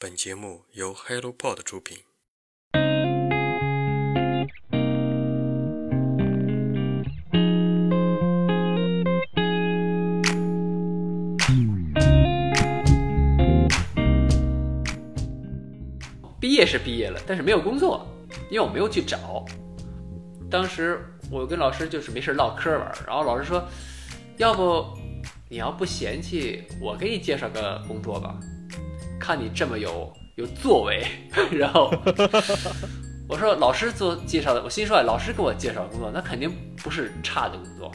本节目由 HelloPod 出品。毕业是毕业了，但是没有工作，因为我没有去找。当时我跟老师就是没事唠嗑玩，然后老师说，要不你要不嫌弃，我给你介绍个工作吧，看你这么有有作为。然后我说老师做介绍的，我心说老师给我介绍工作，那肯定不是差的工作，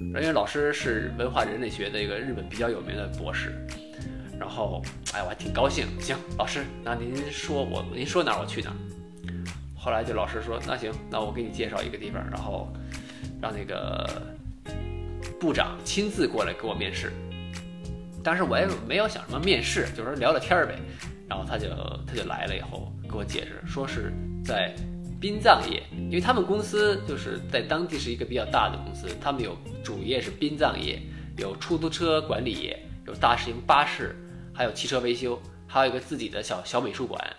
因为老师是文化人类学的一个日本比较有名的博士。然后，哎，我还挺高兴。行，老师，那您说我，您说哪儿我去哪儿。后来就老师说，那行，那我给你介绍一个地方，然后让那个部长亲自过来给我面试。当时我也没有想什么面试，就是说聊聊天儿呗。然后他就他就来了以后给我解释，说是在殡葬业，因为他们公司就是在当地是一个比较大的公司，他们有主业是殡葬业，有出租车管理业，有大型巴士。还有汽车维修，还有一个自己的小小美术馆，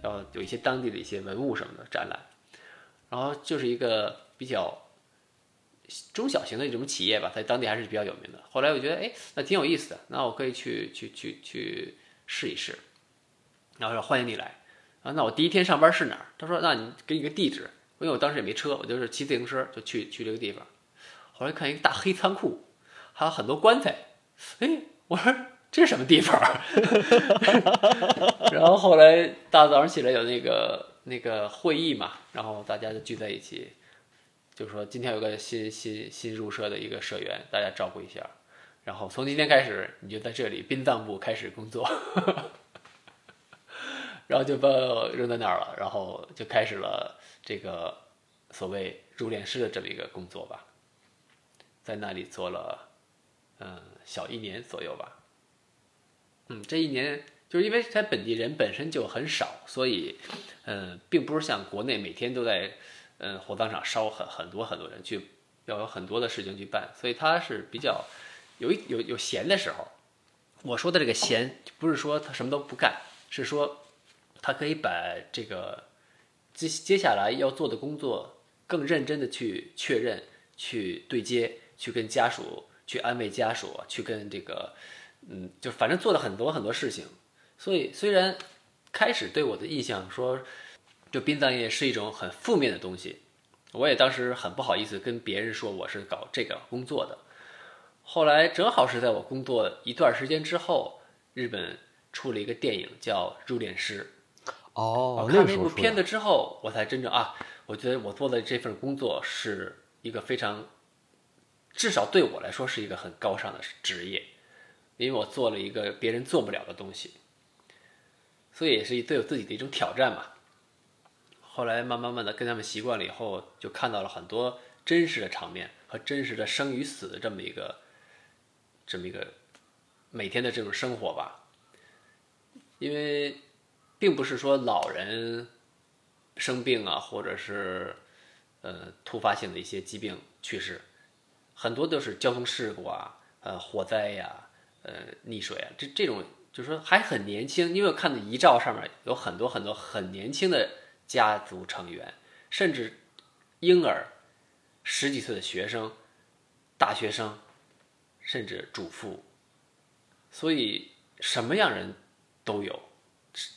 然后有一些当地的一些文物什么的展览，然后就是一个比较中小型的一种企业吧，在当地还是比较有名的。后来我觉得，哎，那挺有意思的，那我可以去去去去试一试。然后说欢迎你来啊，那我第一天上班是哪儿？他说，那你给你个地址，因为我当时也没车，我就是骑自行车就去去这个地方。后来看一个大黑仓库，还有很多棺材，哎，我说。这是什么地方？然后后来大早上起来有那个那个会议嘛，然后大家就聚在一起，就是说今天有个新新新入社的一个社员，大家照顾一下。然后从今天开始，你就在这里殡葬部开始工作。然后就把我扔在那儿了，然后就开始了这个所谓入殓师的这么一个工作吧，在那里做了嗯小一年左右吧。嗯，这一年就是因为他本地人本身就很少，所以，嗯，并不是像国内每天都在，嗯，火葬场烧很很多很多人去，要有很多的事情去办，所以他是比较有一有有闲的时候。我说的这个闲，不是说他什么都不干，是说他可以把这个接接下来要做的工作更认真的去确认、去对接、去跟家属去安慰家属、去跟这个。嗯，就反正做了很多很多事情，所以虽然开始对我的印象说，就殡葬业是一种很负面的东西，我也当时很不好意思跟别人说我是搞这个工作的。后来正好是在我工作一段时间之后，日本出了一个电影叫《入殓师》。哦，看那部片子之后，我才真正啊，我觉得我做的这份工作是一个非常，至少对我来说是一个很高尚的职业。因为我做了一个别人做不了的东西，所以也是对我自己的一种挑战嘛。后来慢慢慢的跟他们习惯了以后，就看到了很多真实的场面和真实的生与死的这么一个，这么一个每天的这种生活吧。因为并不是说老人生病啊，或者是呃突发性的一些疾病去世，很多都是交通事故啊，呃火灾呀。呃，溺水啊，这这种就是说还很年轻，因为我看的遗照上面有很多很多很年轻的家族成员，甚至婴儿、十几岁的学生、大学生，甚至主妇，所以什么样人都有，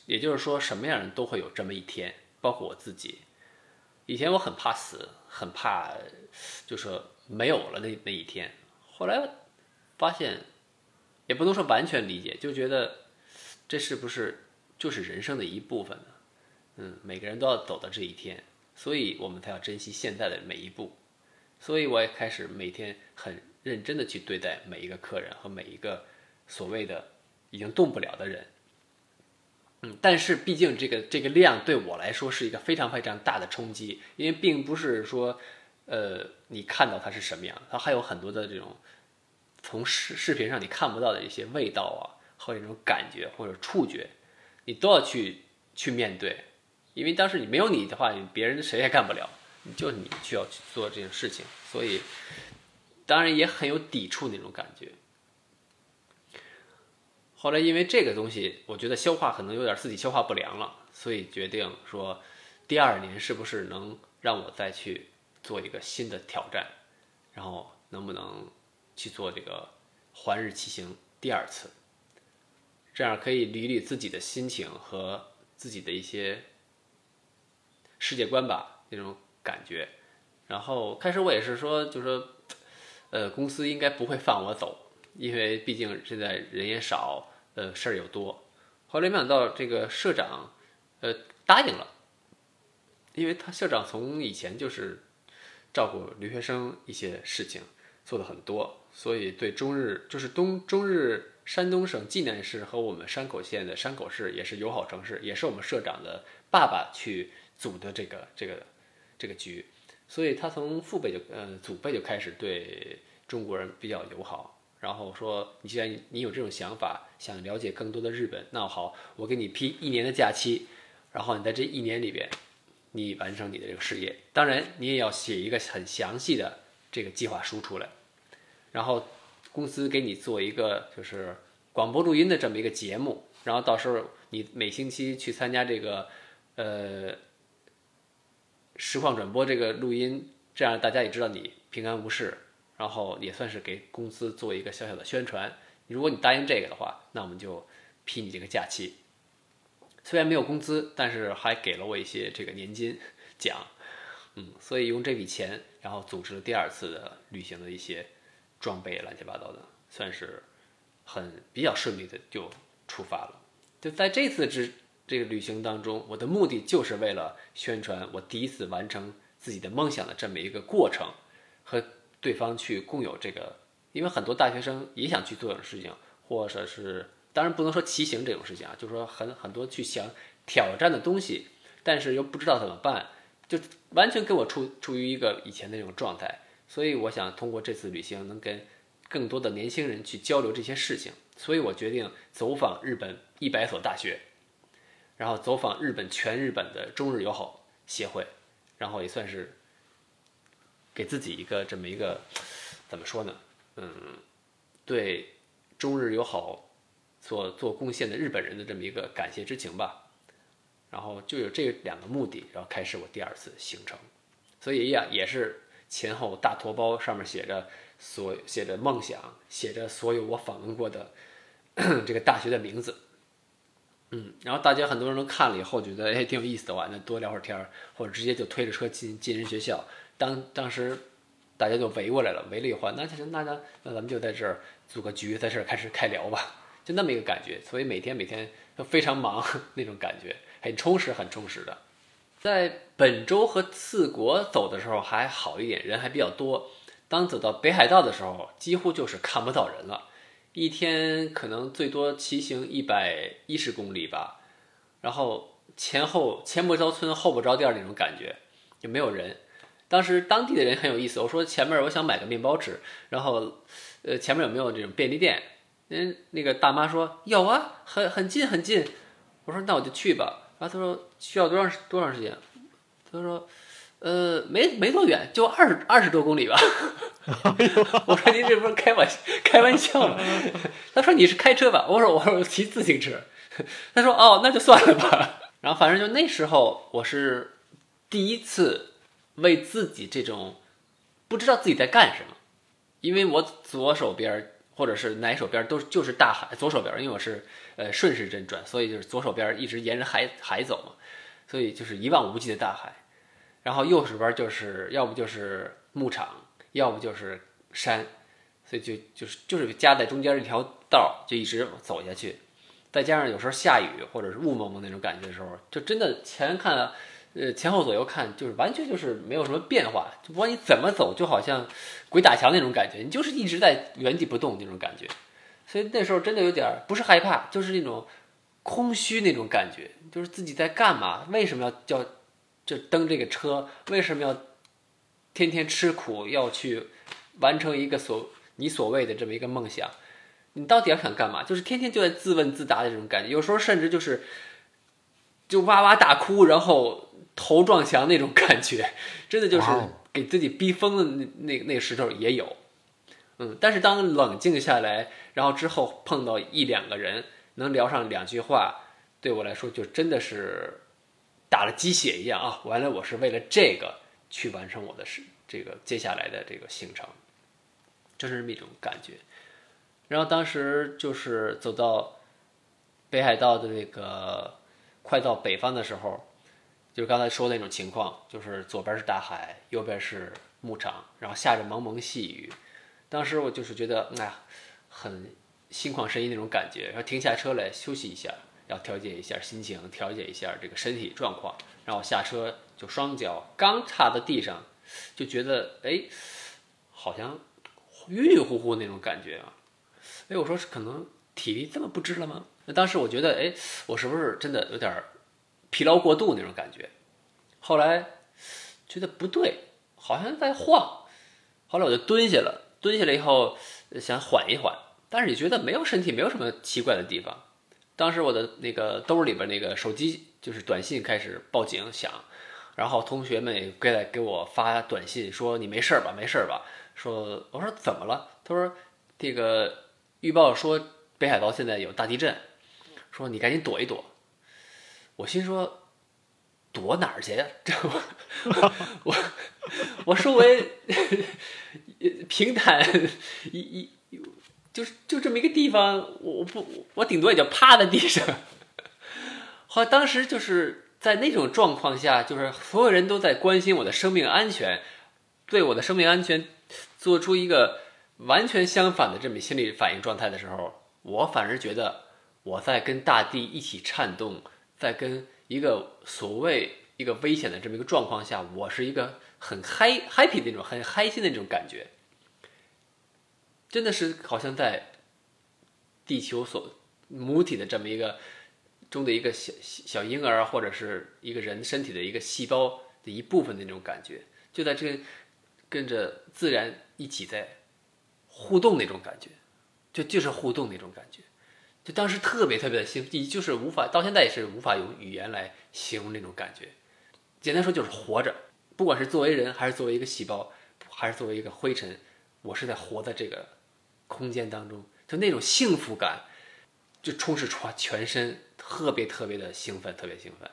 也就是说什么样人都会有这么一天，包括我自己。以前我很怕死，很怕，就说没有了那那一天，后来发现。也不能说完全理解，就觉得这是不是就是人生的一部分呢？嗯，每个人都要走到这一天，所以我们才要珍惜现在的每一步。所以我也开始每天很认真的去对待每一个客人和每一个所谓的已经动不了的人。嗯，但是毕竟这个这个量对我来说是一个非常非常大的冲击，因为并不是说，呃，你看到它是什么样，它还有很多的这种。从视视频上你看不到的一些味道啊，或者这种感觉或者触觉，你都要去去面对，因为当时你没有你的话，别人谁也干不了，就你需要去做这件事情，所以当然也很有抵触那种感觉。后来因为这个东西，我觉得消化可能有点自己消化不良了，所以决定说，第二年是不是能让我再去做一个新的挑战，然后能不能去做这个环日骑行第二次，这样可以捋捋自己的心情和自己的一些世界观吧那种感觉。然后开始我也是说，就说，呃，公司应该不会放我走，因为毕竟现在人也少，呃，事儿又多。后来没想到这个社长，呃，答应了，因为他社长从以前就是照顾留学生一些事情做的很多，所以对中日就是东中日山东省济南市和我们山口县的山口市也是友好城市，也是我们社长的爸爸去组的这个这个这个局。所以他从父辈就呃祖辈就开始对中国人比较友好，然后说你既然你有这种想法，想了解更多的日本，那好，我给你批一年的假期，然后你在这一年里边，你完成你的这个事业，当然你也要写一个很详细的这个计划书出来，然后公司给你做一个就是广播录音的这么一个节目，然后到时候你每星期去参加这个呃。实况转播这个录音，这样大家也知道你平安无事，然后也算是给公司做一个小小的宣传。如果你答应这个的话，那我们就批你这个假期。虽然没有工资，但是还给了我一些这个年金 奖，嗯，所以用这笔钱，然后组织了第二次的旅行的一些装备，乱七八糟的，算是很比较顺利的就出发了。就在这次之。这个旅行当中，我的目的就是为了宣传我第一次完成自己的梦想的这么一个过程，和对方去共有这个，因为很多大学生也想去做这种事情，或者是当然不能说骑行这种事情啊，就是说很很多去想挑战的东西，但是又不知道怎么办，就完全跟我处处于一个以前那种状态，所以我想通过这次旅行能跟更多的年轻人去交流这些事情，所以我决定走访日本一百所大学。然后走访日本全日本的中日友好协会，然后也算是给自己一个这么一个怎么说呢？嗯，对中日友好所做贡献的日本人的这么一个感谢之情吧。然后就有这两个目的，然后开始我第二次行程。所以呀，也是前后大托包，上面写着所写着梦想，写着所有我访问过的 这个大学的名字。嗯，然后大家很多人都看了以后觉得哎挺有意思的话，那多聊会儿天儿，或者直接就推着车进进人学校。当当时大家就围过来了，围了以后，那行那那那咱们就在这儿组个局，在这儿开始开聊吧，就那么一个感觉。所以每天每天都非常忙 那种感觉，很充实很充实的。在本州和次国走的时候还好一点，人还比较多。当走到北海道的时候，几乎就是看不到人了。一天可能最多骑行一百一十公里吧，然后前后前不着村后不着店那种感觉，就没有人。当时当地的人很有意思，我说前面我想买个面包吃，然后呃前面有没有这种便利店？嗯，那个大妈说有啊，很很近很近。我说那我就去吧。然后他说需要多长多长时间？他说。呃，没没多远，就二十二十多公里吧。我说您这不是开玩开玩笑吗？他说你是开车吧？我说我说骑自行车。他说哦，那就算了吧。然后反正就那时候，我是第一次为自己这种不知道自己在干什么，因为我左手边或者是哪手边都就是大海，左手边因为我是呃顺时针转，所以就是左手边一直沿着海海走嘛，所以就是一望无际的大海。然后右手边就是要不就是牧场，要不就是山，所以就就是就是夹在中间一条道就一直走下去。再加上有时候下雨或者是雾蒙蒙那种感觉的时候，就真的前看，呃前后左右看，就是完全就是没有什么变化，就不管你怎么走，就好像鬼打墙那种感觉，你就是一直在原地不动那种感觉。所以那时候真的有点不是害怕，就是那种空虚那种感觉，就是自己在干嘛？为什么要叫？就蹬这个车，为什么要天天吃苦，要去完成一个所你所谓的这么一个梦想？你到底要想干嘛？就是天天就在自问自答的这种感觉，有时候甚至就是就哇哇大哭，然后头撞墙那种感觉，真的就是给自己逼疯的那那那时候也有。嗯，但是当冷静下来，然后之后碰到一两个人，能聊上两句话，对我来说就真的是打了鸡血一样啊！完了，我是为了这个去完成我的事，这个接下来的这个行程，就是这么一种感觉。然后当时就是走到北海道的那个快到北方的时候，就是刚才说的那种情况，就是左边是大海，右边是牧场，然后下着蒙蒙细雨。当时我就是觉得，哎呀，很心旷神怡那种感觉。然后停下车来休息一下，要调节一下心情，调节一下这个身体状况。然后下车就双脚刚踏到地上，就觉得哎，好像晕晕乎乎那种感觉啊。哎，我说是可能体力这么不支了吗？那当时我觉得，哎，我是不是真的有点疲劳过度那种感觉？后来觉得不对，好像在晃。后来我就蹲下了。蹲下来以后想缓一缓，但是也觉得没有身体没有什么奇怪的地方。当时我的那个兜里边那个手机就是短信开始报警响，然后同学们也过来给我发短信说你没事吧，没事吧？说我说怎么了？他说这个预报说北海道现在有大地震，说你赶紧躲一躲。我心说。躲哪儿去呀？这我我我周围 平坦一一就是就这么一个地方，我不我顶多也就趴在地上。好，当时就是在那种状况下，就是所有人都在关心我的生命安全，对我的生命安全做出一个完全相反的这么心理反应状态的时候，我反而觉得我在跟大地一起颤动，在跟。一个所谓一个危险的这么一个状况下，我是一个很嗨 happy 的那种很开心的那种感觉，真的是好像在地球所母体的这么一个中的一个小小婴儿，或者是一个人身体的一个细胞的一部分的那种感觉，就在这跟着自然一起在互动那种感觉，就就是互动那种感觉。就当时特别特别的兴奋，就是无法到现在也是无法用语言来形容那种感觉。简单说就是活着，不管是作为人，还是作为一个细胞，还是作为一个灰尘，我是在活在这个空间当中，就那种幸福感就充斥全全身，特别特别的兴奋，特别兴奋。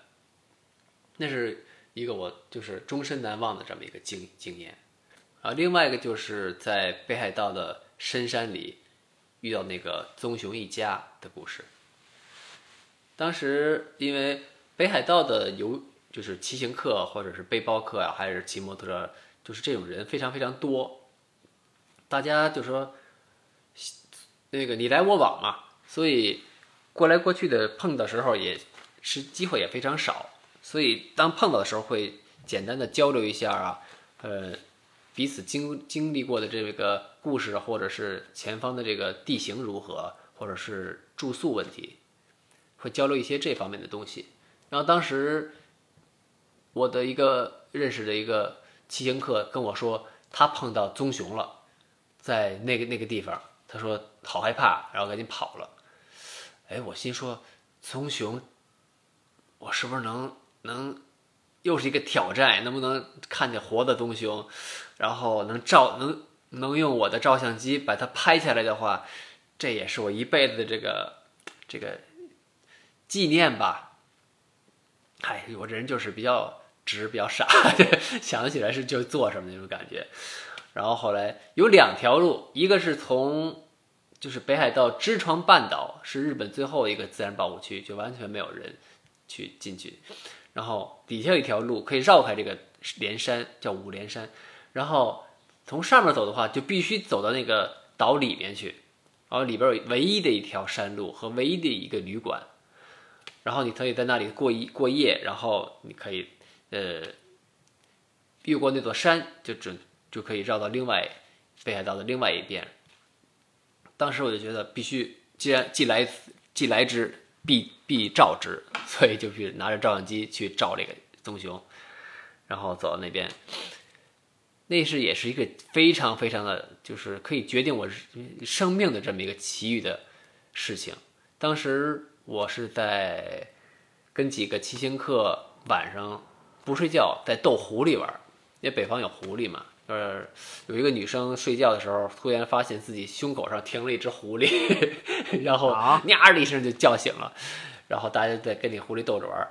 那是一个我就是终身难忘的这么一个经经验。啊，另外一个就是在北海道的深山里。遇到那个棕熊一家的故事。当时因为北海道的游就是骑行客或者是背包客啊，还是骑摩托车，就是这种人非常非常多。大家就说那个你来我往嘛，所以过来过去的碰的时候也是机会也非常少。所以当碰到的时候会简单的交流一下啊，呃。彼此经经历过的这个故事，或者是前方的这个地形如何，或者是住宿问题，会交流一些这方面的东西。然后当时我的一个认识的一个骑行客跟我说，他碰到棕熊了，在那个那个地方，他说好害怕，然后赶紧跑了。哎，我心说棕熊，我是不是能能？又是一个挑战，能不能看见活的棕熊，然后能照能能用我的照相机把它拍下来的话，这也是我一辈子的这个这个纪念吧。哎，我这人就是比较直，比较傻，想起来是就做什么那种感觉。然后后来有两条路，一个是从就是北海道知床半岛是日本最后一个自然保护区，就完全没有人去进去。然后底下有一条路可以绕开这个连山，叫五连山。然后从上面走的话，就必须走到那个岛里面去。然后里边有唯一的一条山路和唯一的一个旅馆。然后你可以在那里过一过夜，然后你可以呃越过那座山，就准就可以绕到另外北海道的另外一边。当时我就觉得必须，既然既来既来之。必必照之，所以就去拿着照相机去照这个棕熊，然后走到那边，那是也是一个非常非常的，就是可以决定我生命的这么一个奇遇的事情。当时我是在跟几个骑行客晚上不睡觉，在逗狐狸玩，因为北方有狐狸嘛。呃，有一个女生睡觉的时候，突然发现自己胸口上停了一只狐狸，然后啊 nha 的一声就叫醒了，然后大家在跟那狐狸逗着玩。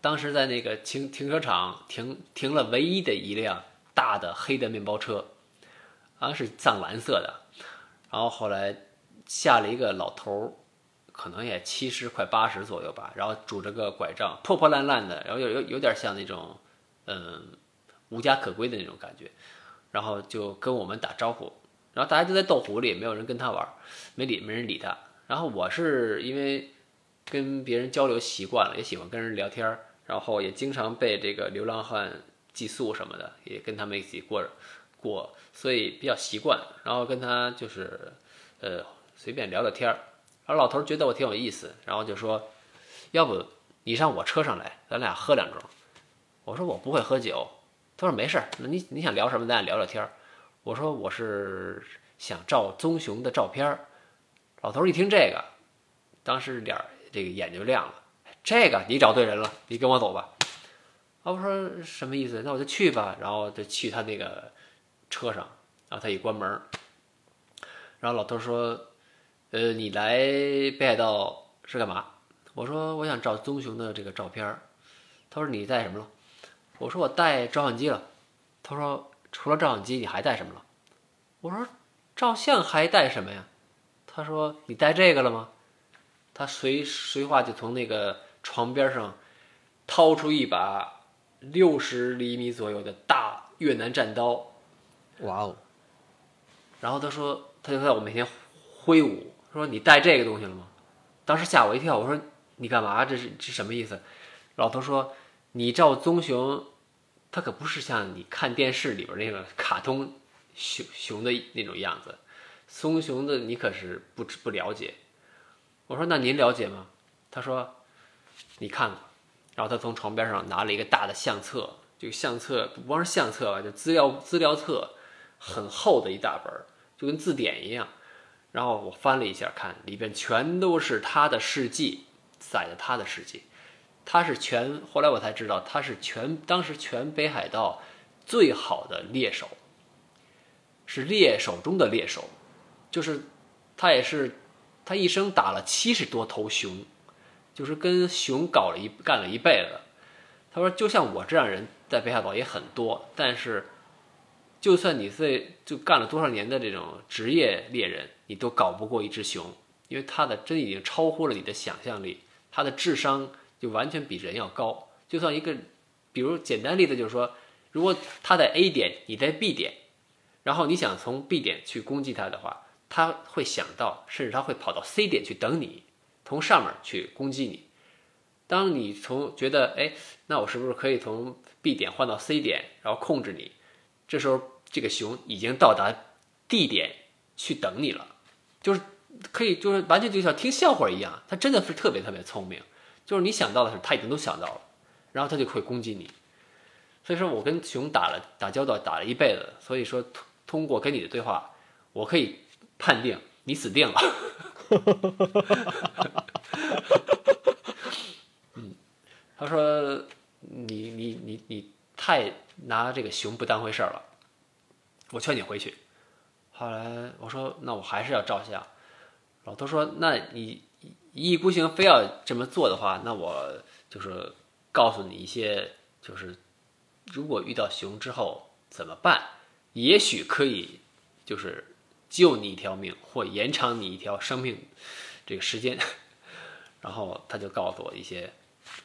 当时在那个停停车场停停了唯一的一辆大的黑的面包车，好像是藏蓝色的。然后后来下了一个老头儿，可能也七十快八十左右吧，然后拄着个拐杖，破破烂烂的，然后有有有点像那种嗯无家可归的那种感觉，然后就跟我们打招呼，然后大家就在斗狐里，没有人跟他玩，没理没人理他。然后我是因为跟别人交流习惯了，也喜欢跟人聊天儿，然后也经常被这个流浪汉寄宿什么的，也跟他们一起过过，所以比较习惯。然后跟他就是呃随便聊聊天儿，然后老头觉得我挺有意思，然后就说，要不你上我车上来，咱俩喝两盅。我说我不会喝酒，他说没事儿，那你你想聊什么，咱俩聊聊天儿。我说我是想照棕熊的照片儿。老头一听这个，当时脸这个眼就亮了。这个你找对人了，你跟我走吧。啊，我说什么意思？那我就去吧。然后就去他那个车上，然后他一关门，然后老头说：“呃，你来北海道是干嘛？”我说：“我想照棕熊的这个照片儿。”他说：“你带什么了？”我说：“我带照相机了。”他说：“除了照相机，你还带什么了？”我说：“照相还带什么呀？”他说：“你带这个了吗？”他随随话就从那个床边上掏出一把六十厘米左右的大越南战刀，哇哦，然后他说，他就在我面前挥舞，说：“你带这个东西了吗？”当时吓我一跳，我说：“你干嘛？这是这什么意思？”老头说：“你照棕熊，它可不是像你看电视里边那个卡通熊熊的那种样子，棕熊的你可是不知不了解。”我说：“那您了解吗？”他说：“你看看。”然后他从床边上拿了一个大的相册，这个相册不光是相册吧，就资料资料册，很厚的一大本，就跟字典一样。然后我翻了一下，看里边全都是他的事迹，载的他的事迹。他是全，后来我才知道他是全当时全北海道最好的猎手，是猎手中的猎手，就是他也是他一生打了七十多头熊，就是跟熊搞了一干了一辈子。他说，就像我这样人在北海道也很多，但是就算你在就干了多少年的这种职业猎人，你都搞不过一只熊，因为他的真已经超乎了你的想象力，他的智商就完全比人要高。就算一个，比如简单例子就是说，如果他在 A 点，你在 B 点，然后你想从 B 点去攻击他的话，他会想到，甚至他会跑到 C 点去等你，从上面去攻击你。当你从觉得，哎，那我是不是可以从 B 点换到 C 点，然后控制你？这时候这个熊已经到达 D 点去等你了，就是可以，就是完全就像听笑话一样，它真的是特别特别聪明，就是你想到的事，它已经都想到了，然后它就会攻击你。所以说我跟熊打了打交道打了一辈子，所以说通通过跟你的对话，我可以判定你死定了。嗯，他说你你你你太拿这个熊不当回事儿了，我劝你回去。后来我说那我还是要照相。老头说那你一意孤行非要这么做的话，那我就是告诉你一些就是。如果遇到熊之后怎么办？也许可以，就是救你一条命，或延长你一条生命这个时间。然后他就告诉我一些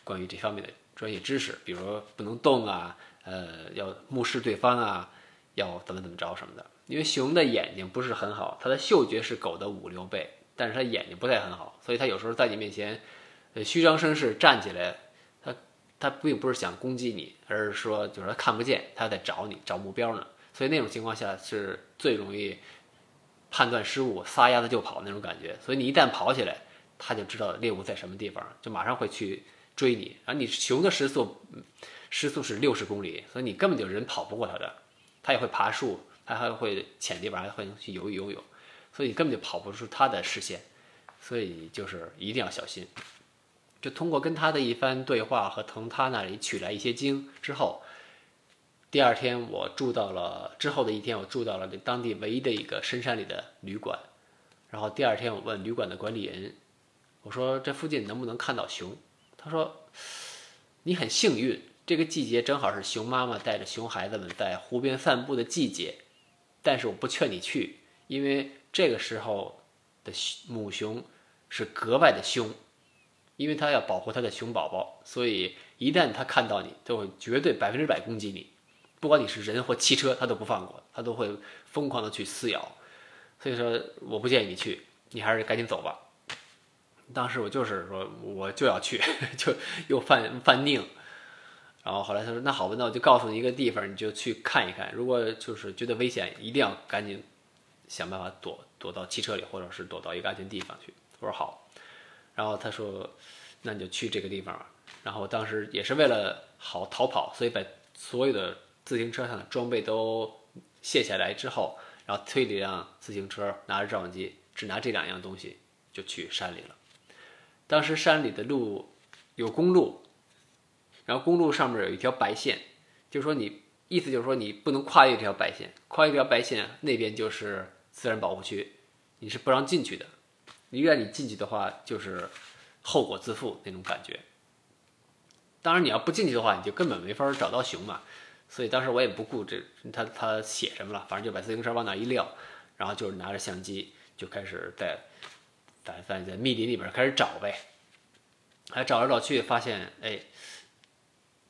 关于这方面的专业知识，比如不能动啊，呃，要目视对方啊，要怎么怎么着什么的。因为熊的眼睛不是很好，它的嗅觉是狗的五六倍，但是它眼睛不太很好，所以它有时候在你面前，呃，虚张声势站起来。他他并不是想攻击你，而是说就是他看不见，他在找你找目标呢。所以那种情况下是最容易判断失误、撒丫子就跑那种感觉。所以你一旦跑起来，他就知道猎物在什么地方，就马上会去追你。而你熊的时速时速是六十公里，所以你根本就人跑不过它的。它也会爬树，它还会浅地方，还会去游游泳，所以你根本就跑不出它的视线。所以就是一定要小心。就通过跟他的一番对话和从他那里取来一些经之后，第二天我住到了之后的一天，我住到了当地唯一的一个深山里的旅馆，然后第二天我问旅馆的管理人，我说这附近能不能看到熊？他说你很幸运，这个季节正好是熊妈妈带着熊孩子们在湖边散步的季节，但是我不劝你去，因为这个时候的母熊是格外的凶，因为它要保护它的熊宝宝，所以一旦它看到你，就会绝对百分之百攻击你，不管你是人或汽车，它都不放过，它都会疯狂的去撕咬。所以说，我不建议你去，你还是赶紧走吧。当时我就是说，我就要去，就又犯犯拧。然后后来他说：“那好吧，那我就告诉你一个地方，你就去看一看。如果就是觉得危险，一定要赶紧想办法躲躲到汽车里，或者是躲到一个安全地方去。”我说好。然后他说：“那你就去这个地方吧。”然后当时也是为了好逃跑，所以把所有的自行车上的装备都卸下来之后。然后推了一辆自行车，拿着照相机，只拿这两样东西就去山里了。当时山里的路有公路，然后公路上面有一条白线，就是说你意思就是说你不能跨越这条白线，跨越这条白线那边就是自然保护区，你是不让进去的。一旦你进去的话，就是后果自负那种感觉。当然你要不进去的话，你就根本没法找到熊嘛。所以当时我也不顾这他他写什么了，反正就把自行车往那一撂，然后就是拿着相机就开始在在在在密林里边开始找呗。还找来找去，发现哎，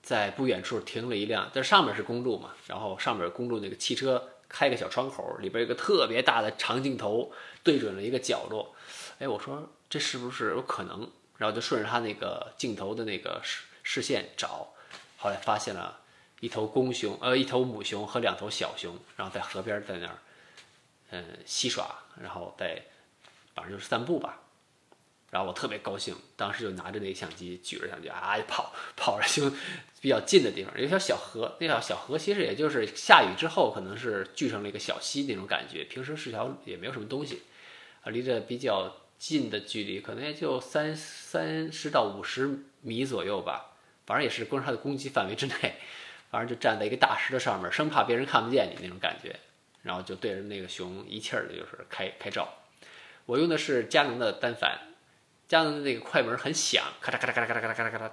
在不远处停了一辆，这上面是公路嘛，然后上面公路那个汽车开个小窗口，里边有个特别大的长镜头对准了一个角落。哎，我说这是不是有可能？然后就顺着他那个镜头的那个视视线找，后来发现了。一头公熊，呃，一头母熊和两头小熊，然后在河边在那儿，嗯，戏耍，然后在，反正就是散步吧。然后我特别高兴，当时就拿着那个相机，举着相机啊，跑跑着熊比较近的地方，有一条小河，那条小河其实也就是下雨之后可能是聚成了一个小溪那种感觉，平时是条也没有什么东西，啊，离着比较近的距离，可能也就三三十到五十米左右吧，反正也是光是它的攻击范围之内。反正就站在一个大石头上面，生怕别人看不见你那种感觉，然后就对着那个熊一气儿的就是开拍照。我用的是佳能的单反，佳能的那个快门很响，咔嚓咔嚓咔嚓咔嚓咔嚓咔嚓。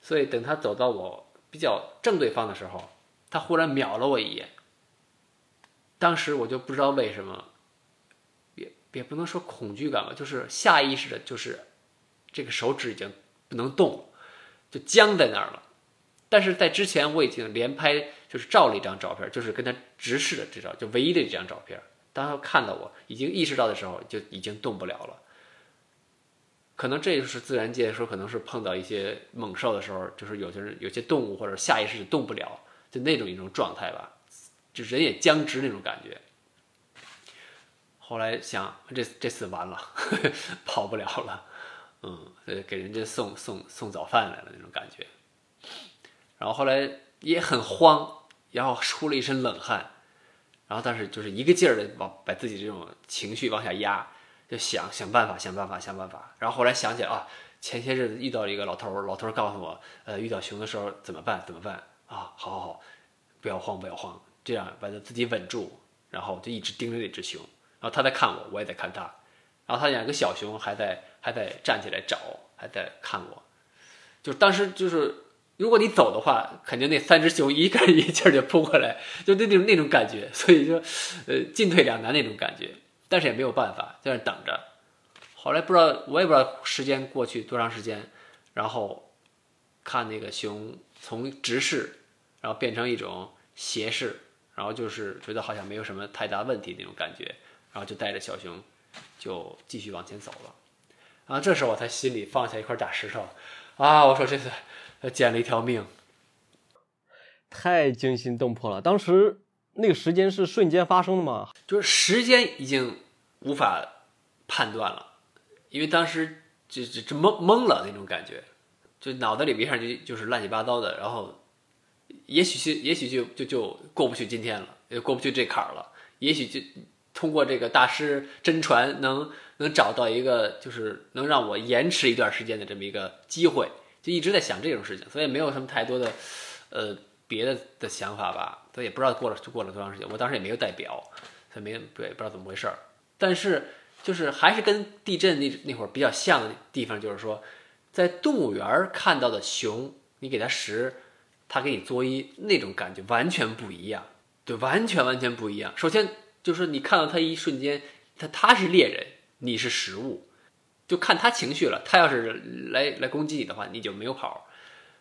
所以等他走到我比较正对方的时候，他忽然瞄了我一眼。当时我就不知道为什么，也也不能说恐惧感吧，就是下意识的，就是这个手指已经不能动，就僵在那儿了。但是在之前我已经连拍，就是照了一张照片，就是跟他直视的这张，就唯一的这张照片。当他看到我已经意识到的时候，就已经动不了了。可能这就是自然界说，可能是碰到一些猛兽的时候，就是有些人有些动物或者下意识就动不了，就那种一种状态吧，就人也僵直那种感觉。后来想，这这次完了，跑不了了，嗯，给人家送送送早饭来了那种感觉。然后后来也很慌，然后出了一身冷汗，然后但是就是一个劲儿的往把自己这种情绪往下压，就想想办法，想办法，想办法。然后后来想起来啊，前些日子遇到一个老头儿，老头儿告诉我，呃，遇到熊的时候怎么办？怎么办？啊，好好好，不要慌，不要慌，这样把他自己稳住，然后就一直盯着那只熊，然后他在看我，我也在看他，然后他两个小熊还在还在站起来找，还在看我，就当时就是。如果你走的话，肯定那三只熊一个一劲儿就扑过来，就那种那种感觉，所以就，呃，进退两难那种感觉。但是也没有办法，在那等着。后来不知道，我也不知道时间过去多长时间，然后看那个熊从直视，然后变成一种斜视，然后就是觉得好像没有什么太大问题那种感觉，然后就带着小熊就继续往前走了。然后这时候我才心里放下一块大石头，啊，我说这次。捡了一条命，太惊心动魄了。当时那个时间是瞬间发生的吗？就是时间已经无法判断了，因为当时就就就懵懵了那种感觉，就脑袋里边上就就是乱七八糟的。然后，也许是也许就就就过不去今天了，也过不去这坎儿了。也许就通过这个大师真传，能能找到一个就是能让我延迟一段时间的这么一个机会。就一直在想这种事情，所以没有什么太多的，呃，别的的想法吧。他也不知道过了就过了多长时间，我当时也没有带表，所以没对不知道怎么回事儿。但是就是还是跟地震那那会儿比较像的地方，就是说，在动物园看到的熊，你给它食，它给你作揖，那种感觉完全不一样，对，完全完全不一样。首先就是你看到它一瞬间，它它是猎人，你是食物，就看它情绪了。它要是来来攻击你的话，你就没有跑。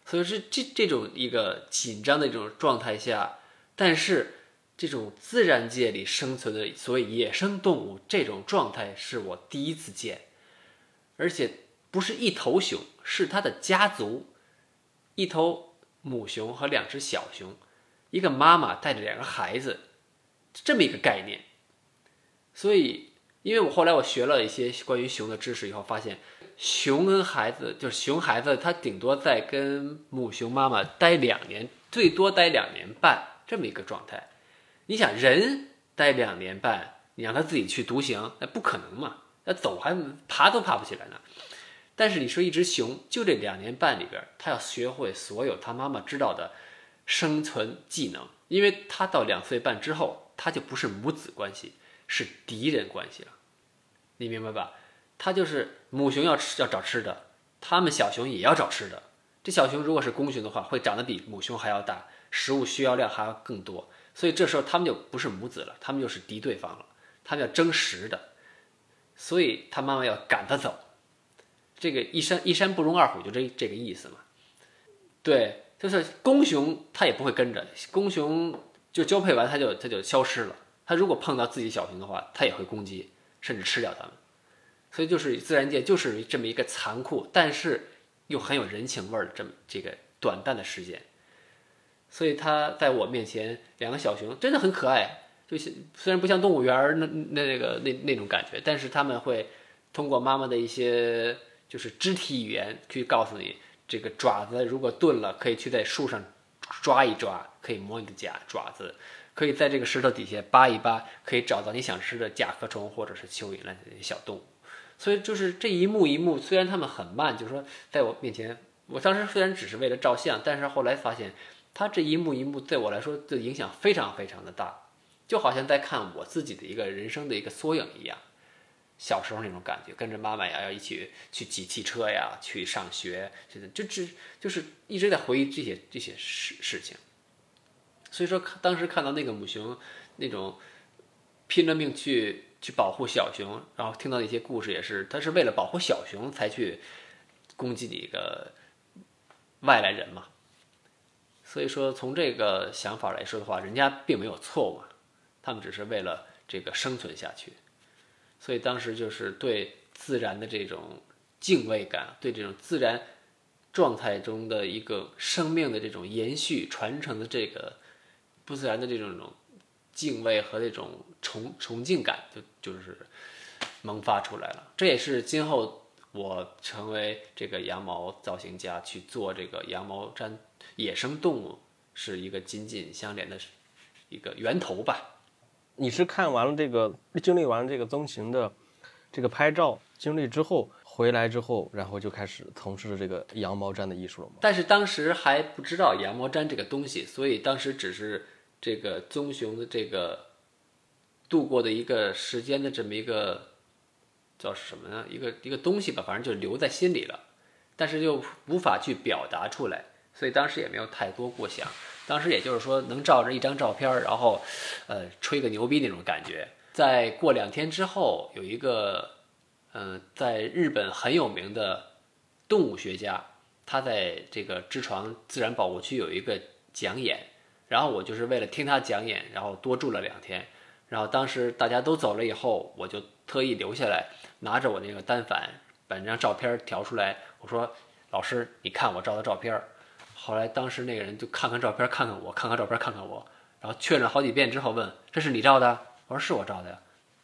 所以是这这种一个紧张的这种状态下，但是。这种自然界里生存的所谓野生动物，这种状态是我第一次见，而且不是一头熊，是它的家族，一头母熊和两只小熊，一个妈妈带着两个孩子，这么一个概念。所以，因为我后来我学了一些关于熊的知识以后，发现熊跟孩子，就是熊孩子，它顶多在跟母熊妈妈待两年，最多待两年半这么一个状态。你想人待两年半，你让他自己去独行，那不可能嘛？那走还爬都爬不起来呢。但是你说一只熊，就这两年半里边，它要学会所有它妈妈知道的生存技能，因为它到两岁半之后，它就不是母子关系，是敌人关系了。你明白吧？它就是母熊要吃要找吃的，它们小熊也要找吃的。这小熊如果是公熊的话，会长得比母熊还要大，食物需要量还要更多。所以这时候他们就不是母子了，他们就是敌对方了，他们要争食的，所以他妈妈要赶他走。这个一山一山不容二虎，就这这个意思嘛。对，就是公熊它也不会跟着，公熊就交配完它就它就消失了。他如果碰到自己小熊的话，他也会攻击，甚至吃掉它们。所以就是自然界就是这么一个残酷，但是又很有人情味儿的这么这个短暂的时间。所以它在我面前，两个小熊真的很可爱，就是虽然不像动物园儿那那那个那那种感觉，但是他们会通过妈妈的一些就是肢体语言，去告诉你这个爪子如果钝了，可以去在树上抓一抓，可以摸你的甲爪子，可以在这个石头底下扒一扒，可以找到你想吃的甲壳虫或者是蚯蚓类的小动物。所以就是这一幕一幕，虽然他们很慢，就是说在我面前，我当时虽然只是为了照相，但是后来发现。他这一幕一幕对我来说的影响非常非常的大，就好像在看我自己的一个人生的一个缩影一样。小时候那种感觉，跟着妈妈呀，要一起去挤汽车呀，去上学，就就只就是一直在回忆这些这些事事情。所以说，当时看到那个母熊那种拼了命去去保护小熊，然后听到那些故事，也是他是为了保护小熊才去攻击你一个外来人嘛。所以说，从这个想法来说的话，人家并没有错误，他们只是为了这个生存下去。所以当时就是对自然的这种敬畏感，对这种自然状态中的一个生命的这种延续传承的这个不自然的这种种敬畏和这种崇崇敬感，就就是萌发出来了。这也是今后我成为这个羊毛造型家去做这个羊毛毡。野生动物是一个紧紧相连的一个源头吧。你是看完了这个，经历完这个增形的这个拍照经历之后，回来之后，然后就开始从事这个羊毛毡的艺术了吗？但是当时还不知道羊毛毡这个东西，所以当时只是这个棕熊的这个度过的一个时间的这么一个叫什么呢？一个一个东西吧，反正就留在心里了，但是又无法去表达出来。所以当时也没有太多过想，当时也就是说能照着一张照片，然后，呃，吹个牛逼那种感觉。在过两天之后，有一个，嗯，在日本很有名的动物学家，他在这个知床自然保护区有一个讲演，然后我就是为了听他讲演，然后多住了两天。然后当时大家都走了以后，我就特意留下来，拿着我那个单反，把那张照片调出来，我说：“老师，你看我照的照片。”后来，当时那个人就看看照片，看看我，看看照片，看看我，然后确认好几遍之后问：“这是你照的？”我说：“是我照的呀。”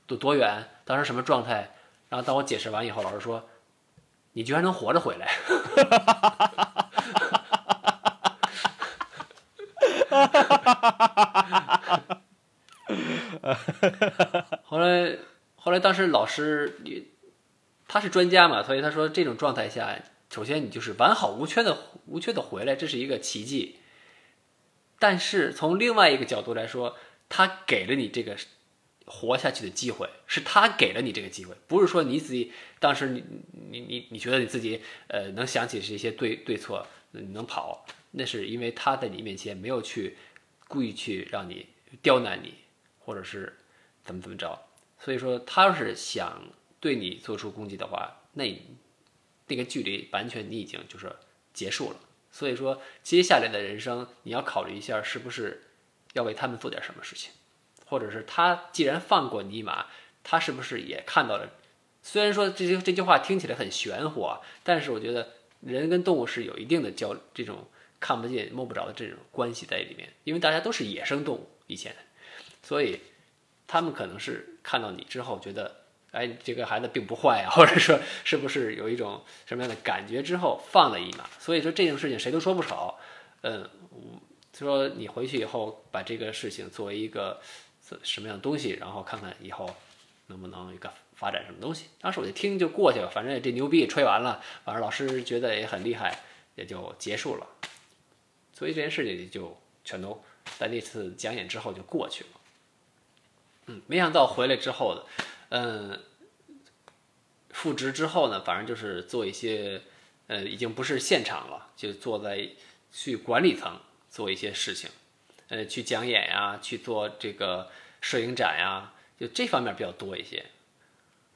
多多远？当时什么状态？然后当我解释完以后，老师说：“你居然能活着回来！” 后来，后来当时老师，他是专家嘛，所以他说这种状态下。首先，你就是完好无缺的、无缺的回来，这是一个奇迹。但是从另外一个角度来说，他给了你这个活下去的机会，是他给了你这个机会，不是说你自己当时你你你你觉得你自己呃能想起是一些对对错，你能跑，那是因为他在你面前没有去故意去让你刁难你，或者是怎么怎么着，所以说他要是想对你做出攻击的话，那那个距离完全你已经就是结束了。所以说接下来的人生你要考虑一下，是不是要为他们做点什么事情。或者是他既然放过你一马，他是不是也看到了？虽然说这些这句话听起来很玄乎啊，但是我觉得人跟动物是有一定的交这种看不见摸不着的这种关系在里面，因为大家都是野生动物以前，所以他们可能是看到你之后觉得，哎，这个孩子并不坏啊，或者说是不是有一种什么样的感觉之后放了一马。所以说这件事情谁都说不好，嗯，说你回去以后把这个事情作为一个。什么样的东西，然后看看以后能不能一个发展什么东西。当时我就听就过去了，反正这牛逼也吹完了，反正老师觉得也很厉害，也就结束了。所以这件事情就全都在那次讲演之后就过去了。嗯，没想到回来之后，嗯，复职之后呢，反正就是做一些，呃，已经不是现场了，就坐在去管理层做一些事情。呃，去讲演呀，去做这个摄影展呀，就这方面比较多一些。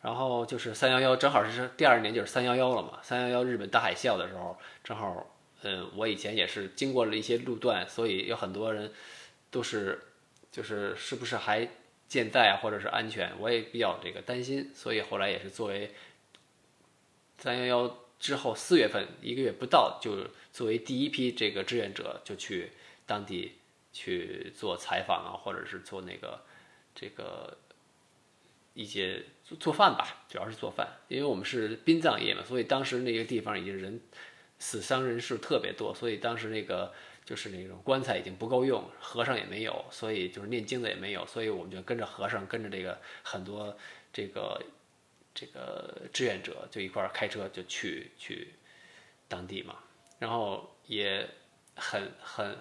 然后就是三幺幺，正好是第二年就是三幺幺了嘛。三幺幺日本大海啸的时候，正好，嗯，我以前也是经过了一些路段，所以有很多人都是，就是是不是还健在啊，或者是安全，我也比较这个担心。所以后来也是作为三幺幺之后四月份一个月不到，就作为第一批这个志愿者就去当地。去做采访啊，或者是做那个这个一些做做饭吧，主要是做饭，因为我们是殡葬业嘛，所以当时那个地方已经人死伤人数特别多，所以当时那个就是那种棺材已经不够用，和尚也没有，所以就是念经的也没有，所以我们就跟着和尚，跟着这个很多这个这个志愿者就一块儿开车就去去当地嘛，然后也很很。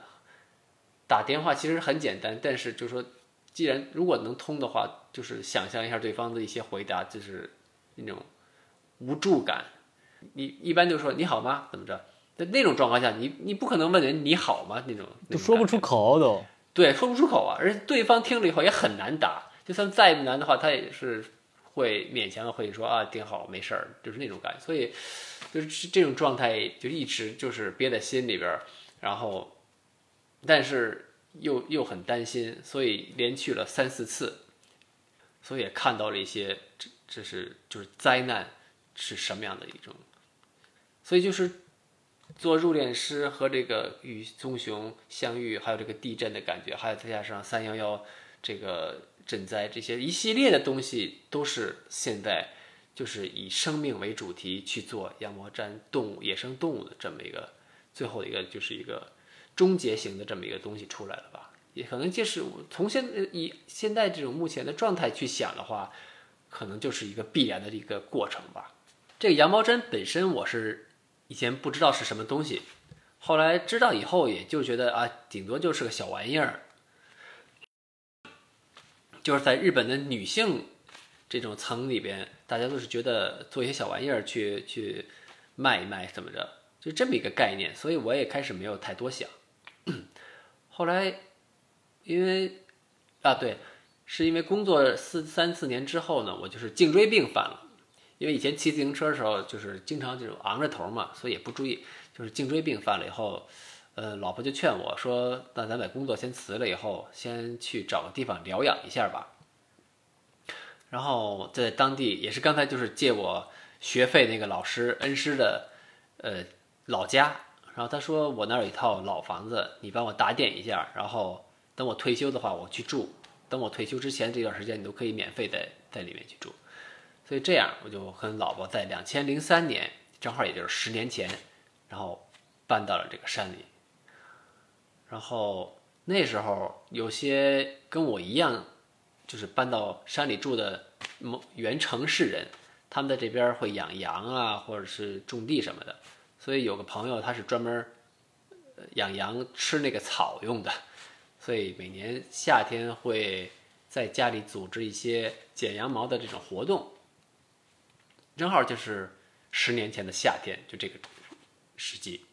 打电话其实很简单，但是就是说，既然如果能通的话，就是想象一下对方的一些回答，就是那种无助感。你一般就说你好吗？怎么着？在那种状况下，你你不可能问人你好吗？那种都说不出口都。对，说不出口啊，而且对方听了以后也很难答。就算再难的话，他也是会勉强的会说啊，挺好，没事儿，就是那种感觉。所以就是这种状态，就一直就是憋在心里边，然后。但是又又很担心，所以连去了三四次，所以也看到了一些这这是就是灾难是什么样的一种，所以就是做入殓师和这个与棕熊相遇，还有这个地震的感觉，还有再加上三幺幺这个赈灾这些一系列的东西，都是现在就是以生命为主题去做羊毛毡动物野生动物的这么一个最后一个就是一个。终结型的这么一个东西出来了吧？也可能就是从现以现在这种目前的状态去想的话，可能就是一个必然的一个过程吧。这个羊毛毡本身我是以前不知道是什么东西，后来知道以后也就觉得啊，顶多就是个小玩意儿，就是在日本的女性这种层里边，大家都是觉得做一些小玩意儿去去卖一卖怎么着，就这么一个概念，所以我也开始没有太多想。后来，因为啊，对，是因为工作四三四年之后呢，我就是颈椎病犯了。因为以前骑自行车的时候，就是经常这种昂着头嘛，所以也不注意，就是颈椎病犯了以后，呃，老婆就劝我说：“那咱把工作先辞了，以后先去找个地方疗养一下吧。”然后在当地也是刚才就是借我学费那个老师恩师的呃老家。然后他说：“我那儿有一套老房子，你帮我打点一下。然后等我退休的话，我去住。等我退休之前这段时间，你都可以免费在在里面去住。所以这样，我就跟老婆在两千零三年，正好也就是十年前，然后搬到了这个山里。然后那时候有些跟我一样，就是搬到山里住的原城市人，他们在这边会养羊啊，或者是种地什么的。”所以有个朋友，他是专门养羊吃那个草用的，所以每年夏天会在家里组织一些剪羊毛的这种活动，正好就是十年前的夏天，就这个时机。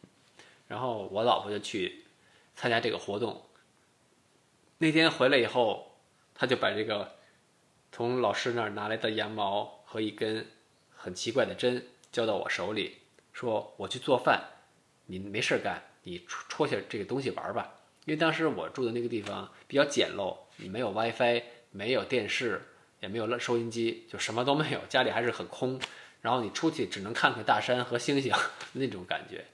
然后我老婆就去参加这个活动。那天回来以后，她就把这个从老师那儿拿来的羊毛和一根很奇怪的针交到我手里，说：“我去做饭，你没事干，你戳戳下这个东西玩吧。”因为当时我住的那个地方比较简陋，你没有 WiFi，没有电视，也没有收音机，就什么都没有，家里还是很空。然后你出去只能看看大山和星星 那种感觉，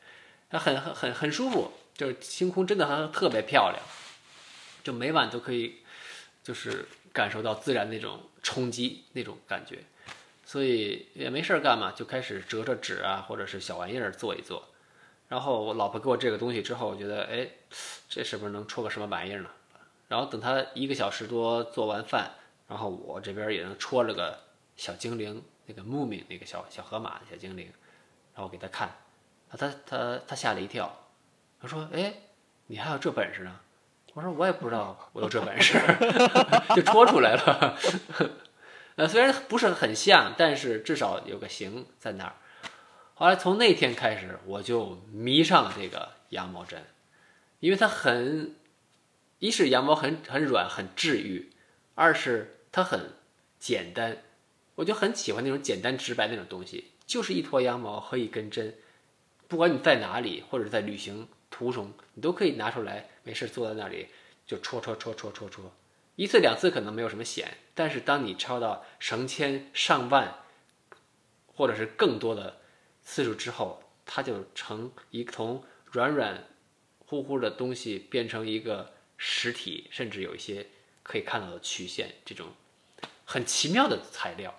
它很很很很舒服，就是星空真的很特别漂亮，就每晚都可以就是感受到自然那种冲击那种感觉，所以也没事儿干嘛，就开始折折纸啊，或者是小玩意儿做一做。然后我老婆给我这个东西之后，我觉得哎，这是不是能戳个什么玩意儿呢？然后等他一个小时多做完饭，然后我这边也能戳了个小精灵。那个木敏那个小小河马小精灵，然后给他看，他他他吓了一跳，他说：“哎，你还有这本事呢？”我说：“我也不知道我有这本事，就戳出来了。呃，虽然不是很像，但是至少有个形在那儿。后来从那天开始，我就迷上了这个羊毛针，因为它很，一是羊毛很很软很治愈，二是它很简单。我就很喜欢那种简单直白那种东西，就是一坨羊毛和一根针，不管你在哪里，或者在旅行途中，你都可以拿出来，没事坐在那里就戳戳戳戳戳戳，一次两次可能没有什么险，但是当你抄到成千上万，或者是更多的次数之后，它就成一从软软乎乎的东西变成一个实体，甚至有一些可以看到的曲线，这种很奇妙的材料。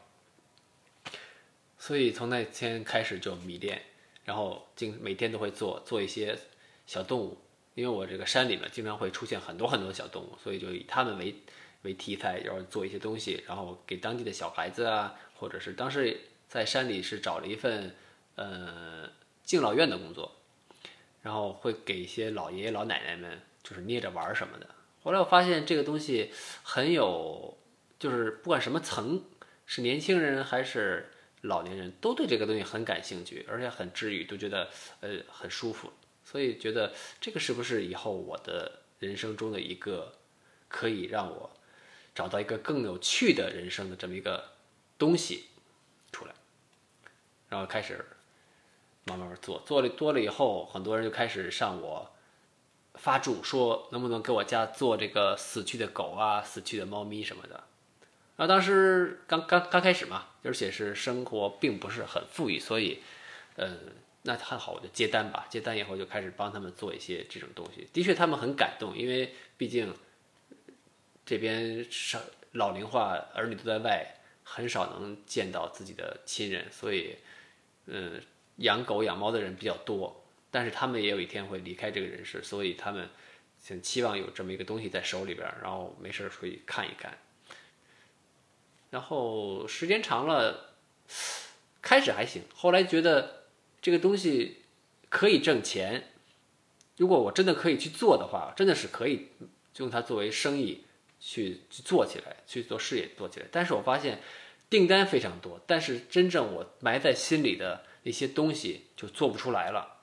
所以从那天开始就迷恋，然后经每天都会做做一些小动物，因为我这个山里面经常会出现很多很多小动物，所以就以它们为为题材，然后做一些东西，然后给当地的小孩子啊，或者是当时在山里是找了一份呃敬老院的工作，然后会给一些老爷爷老奶奶们就是捏着玩什么的。后来我发现这个东西很有，就是不管什么层，是年轻人还是。老年人都对这个东西很感兴趣，而且很治愈，都觉得呃很舒服，所以觉得这个是不是以后我的人生中的一个可以让我找到一个更有趣的人生的这么一个东西出来，然后开始慢慢做，做了多了以后，很多人就开始向我发祝说能不能给我家做这个死去的狗啊、死去的猫咪什么的。然后当时刚刚刚开始嘛，而且是生活并不是很富裕，所以，呃，那很好，我就接单吧。接单以后就开始帮他们做一些这种东西。的确，他们很感动，因为毕竟这边是老龄化，儿女都在外，很少能见到自己的亲人，所以，嗯，养狗养猫的人比较多。但是他们也有一天会离开这个人世，所以他们想期望有这么一个东西在手里边，然后没事儿可以看一看。然后时间长了，开始还行，后来觉得这个东西可以挣钱。如果我真的可以去做的话，真的是可以用它作为生意去去做起来，去做事业做起来。但是我发现订单非常多，但是真正我埋在心里的那些东西就做不出来了。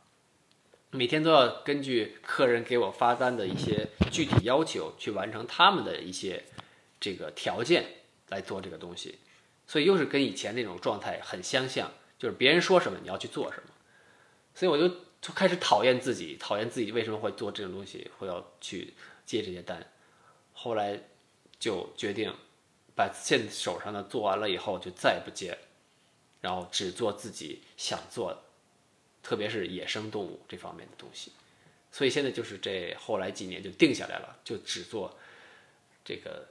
每天都要根据客人给我发单的一些具体要求去完成他们的一些这个条件。来做这个东西，所以又是跟以前那种状态很相像，就是别人说什么你要去做什么，所以我就就开始讨厌自己，讨厌自己为什么会做这种东西，会要去接这些单。后来就决定把现手上的做完了以后就再也不接，然后只做自己想做的，特别是野生动物这方面的东西。所以现在就是这后来几年就定下来了，就只做这个。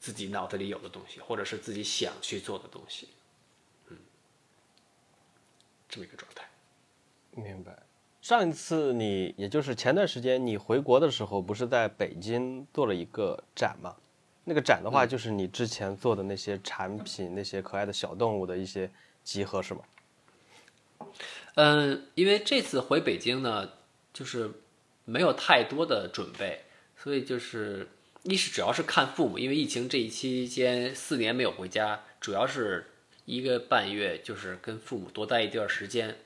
自己脑子里有的东西，或者是自己想去做的东西，嗯，这么一个状态。明白。上一次你，也就是前段时间你回国的时候，不是在北京做了一个展吗？那个展的话，就是你之前做的那些产品，那些可爱的小动物的一些集合，是吗？嗯，因为这次回北京呢，就是没有太多的准备，所以就是。一是主要是看父母，因为疫情这一期间四年没有回家，主要是一个半月，就是跟父母多待一段时间。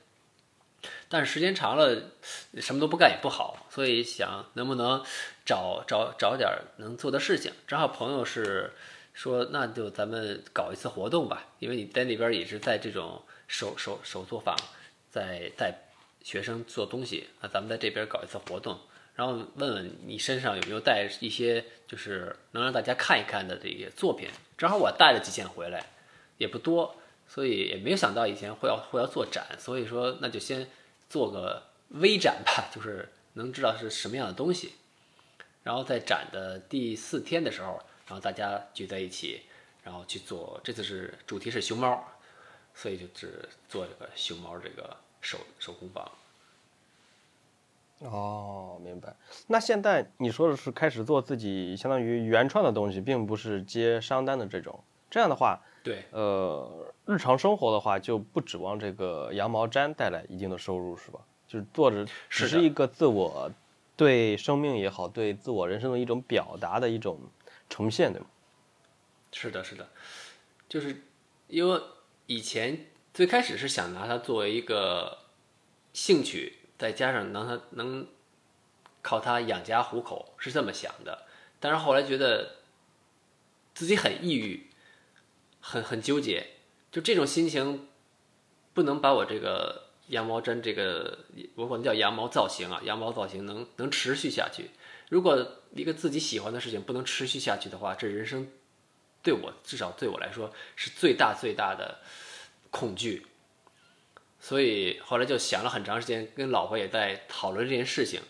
但是时间长了，什么都不干也不好，所以想能不能找找找点能做的事情。正好朋友是说，那就咱们搞一次活动吧，因为你在那边也是在这种手手手作坊，在带学生做东西，那咱们在这边搞一次活动。然后问问你身上有没有带一些，就是能让大家看一看的这些作品。正好我带了几件回来，也不多，所以也没有想到以前会要会要做展，所以说那就先做个微展吧，就是能知道是什么样的东西。然后在展的第四天的时候，然后大家聚在一起，然后去做。这次是主题是熊猫，所以就是做这个熊猫这个手手工坊。哦，明白。那现在你说的是开始做自己相当于原创的东西，并不是接商单的这种。这样的话，对，呃，日常生活的话就不指望这个羊毛毡带来一定的收入，是吧？就是做着只是一个自我对生命也好，对自我人生的一种表达的一种呈现，对吗？是的，是的，就是因为以前最开始是想拿它作为一个兴趣。再加上能他能靠它养家糊口是这么想的，但是后来觉得自己很抑郁，很很纠结，就这种心情不能把我这个羊毛毡这个我管它叫羊毛造型啊，羊毛造型能能持续下去。如果一个自己喜欢的事情不能持续下去的话，这人生对我至少对我来说是最大最大的恐惧。所以后来就想了很长时间，跟老婆也在讨论这件事情。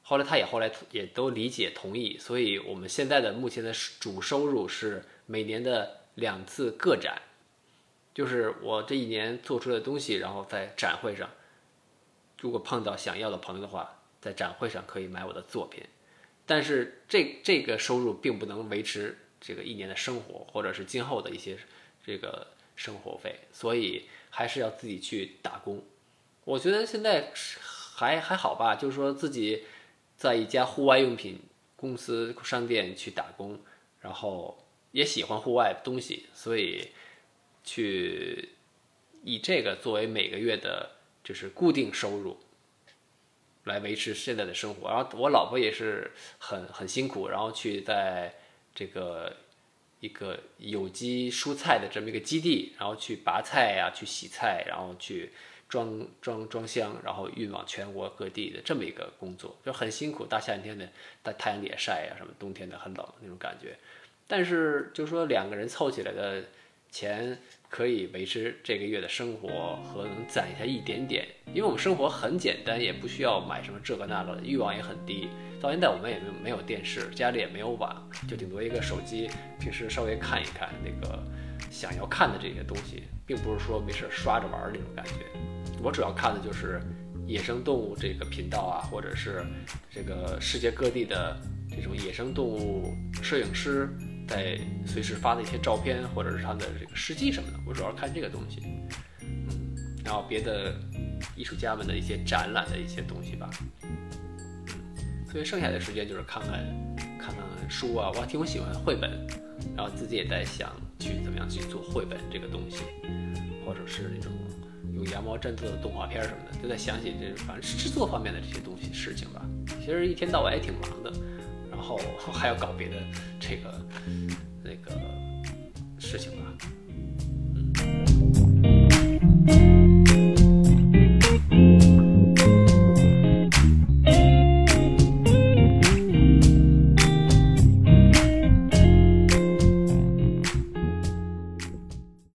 后来她也后来也都理解同意，所以我们现在的目前的主收入是每年的两次个展，就是我这一年做出的东西，然后在展会上，如果碰到想要的朋友的话，在展会上可以买我的作品。但是这这个收入并不能维持这个一年的生活，或者是今后的一些这个生活费，所以。还是要自己去打工，我觉得现在还还好吧，就是说自己在一家户外用品公司商店去打工，然后也喜欢户外东西，所以去以这个作为每个月的就是固定收入来维持现在的生活。然后我老婆也是很很辛苦，然后去在这个。一个有机蔬菜的这么一个基地，然后去拔菜呀，去洗菜，然后去装装装箱，然后运往全国各地的这么一个工作，就很辛苦。大夏天的，大太阳底下晒呀，什么冬天的很冷那种感觉。但是就说两个人凑起来的钱。可以维持这个月的生活和能攒下一点点，因为我们生活很简单，也不需要买什么这个那个，欲望也很低。到现在我们也没没有电视，家里也没有网，就顶多一个手机，平时稍微看一看那个想要看的这些东西，并不是说没事刷着玩那种感觉。我主要看的就是野生动物这个频道啊，或者是这个世界各地的这种野生动物摄影师。在随时发的一些照片，或者是他的这个事迹什么的，我主要看这个东西。嗯，然后别的艺术家们的一些展览的一些东西吧。嗯，所以剩下的时间就是看看看看书啊，我还挺喜欢绘本，然后自己也在想去怎么样去做绘本这个东西，或者是那种用羊毛毡做的动画片什么的，就在想起这反正制作方面的这些东西事情吧。其实一天到晚也挺忙的。然后 还要搞别的这个那个事情吧，嗯。